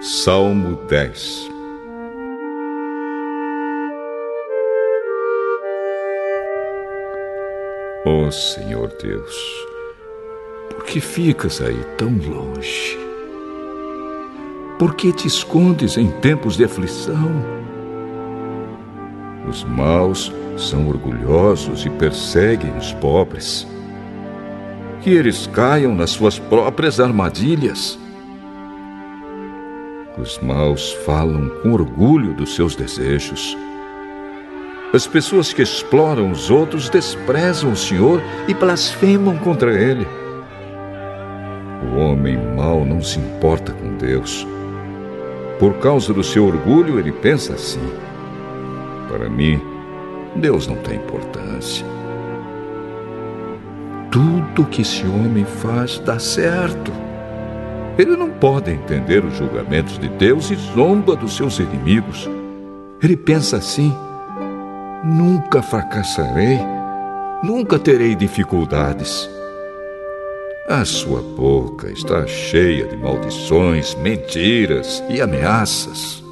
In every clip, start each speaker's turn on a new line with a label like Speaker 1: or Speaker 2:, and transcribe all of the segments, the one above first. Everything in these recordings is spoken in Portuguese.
Speaker 1: Salmo 10 Ó oh, Senhor Deus, por que ficas aí tão longe? Por que te escondes em tempos de aflição? Os maus são orgulhosos e perseguem os pobres. Que eles caiam nas suas próprias armadilhas. Os maus falam com orgulho dos seus desejos. As pessoas que exploram os outros desprezam o Senhor e blasfemam contra Ele. O homem mau não se importa com Deus. Por causa do seu orgulho, ele pensa assim: para mim, Deus não tem importância. Tudo que esse homem faz dá certo. Ele não pode entender os julgamentos de Deus e zomba dos seus inimigos. Ele pensa assim: nunca fracassarei, nunca terei dificuldades. A sua boca está cheia de maldições, mentiras e ameaças.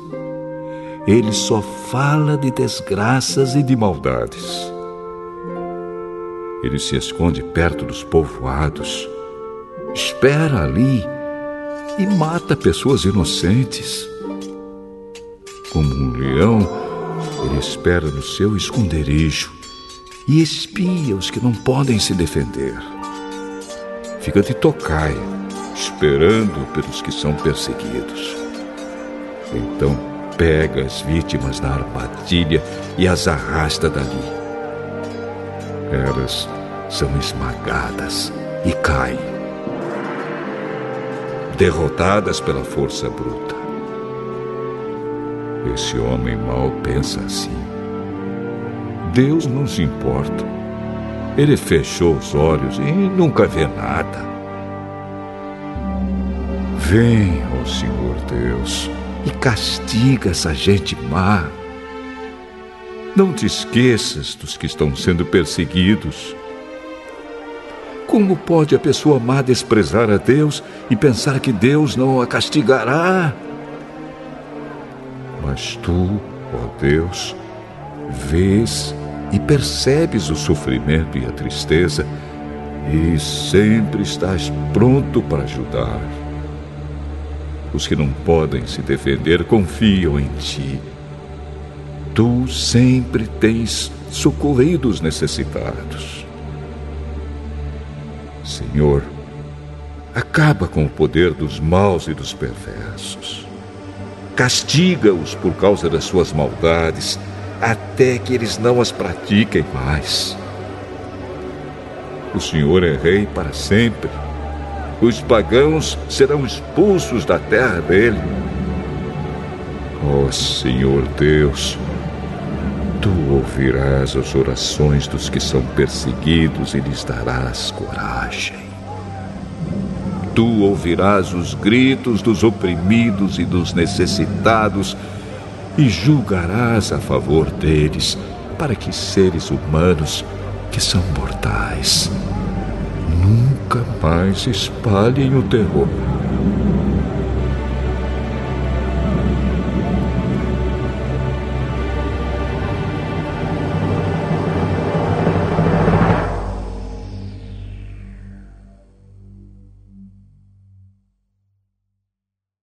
Speaker 1: Ele só fala de desgraças e de maldades. Ele se esconde perto dos povoados, espera ali e mata pessoas inocentes. Como um leão, ele espera no seu esconderijo e espia os que não podem se defender. Fica de tocaia, esperando pelos que são perseguidos. Então pega as vítimas na armadilha e as arrasta dali. Elas são esmagadas e caem, derrotadas pela força bruta. Esse homem mau pensa assim. Deus não se importa. Ele fechou os olhos e nunca vê nada. Vem, ó Senhor Deus e castiga essa gente má. Não te esqueças dos que estão sendo perseguidos. Como pode a pessoa má desprezar a Deus e pensar que Deus não a castigará? Mas tu, ó Deus, vês e percebes o sofrimento e a tristeza e sempre estás pronto para ajudar. Os que não podem se defender confiam em ti. Tu sempre tens socorrido os necessitados. Senhor, acaba com o poder dos maus e dos perversos. Castiga-os por causa das suas maldades, até que eles não as pratiquem mais. O Senhor é Rei para sempre os pagãos serão expulsos da terra dele. Ó oh, Senhor Deus, tu ouvirás as orações dos que são perseguidos e lhes darás coragem. Tu ouvirás os gritos dos oprimidos e dos necessitados e julgarás a favor deles, para que seres humanos que são mortais nunca mais espalhem o terror.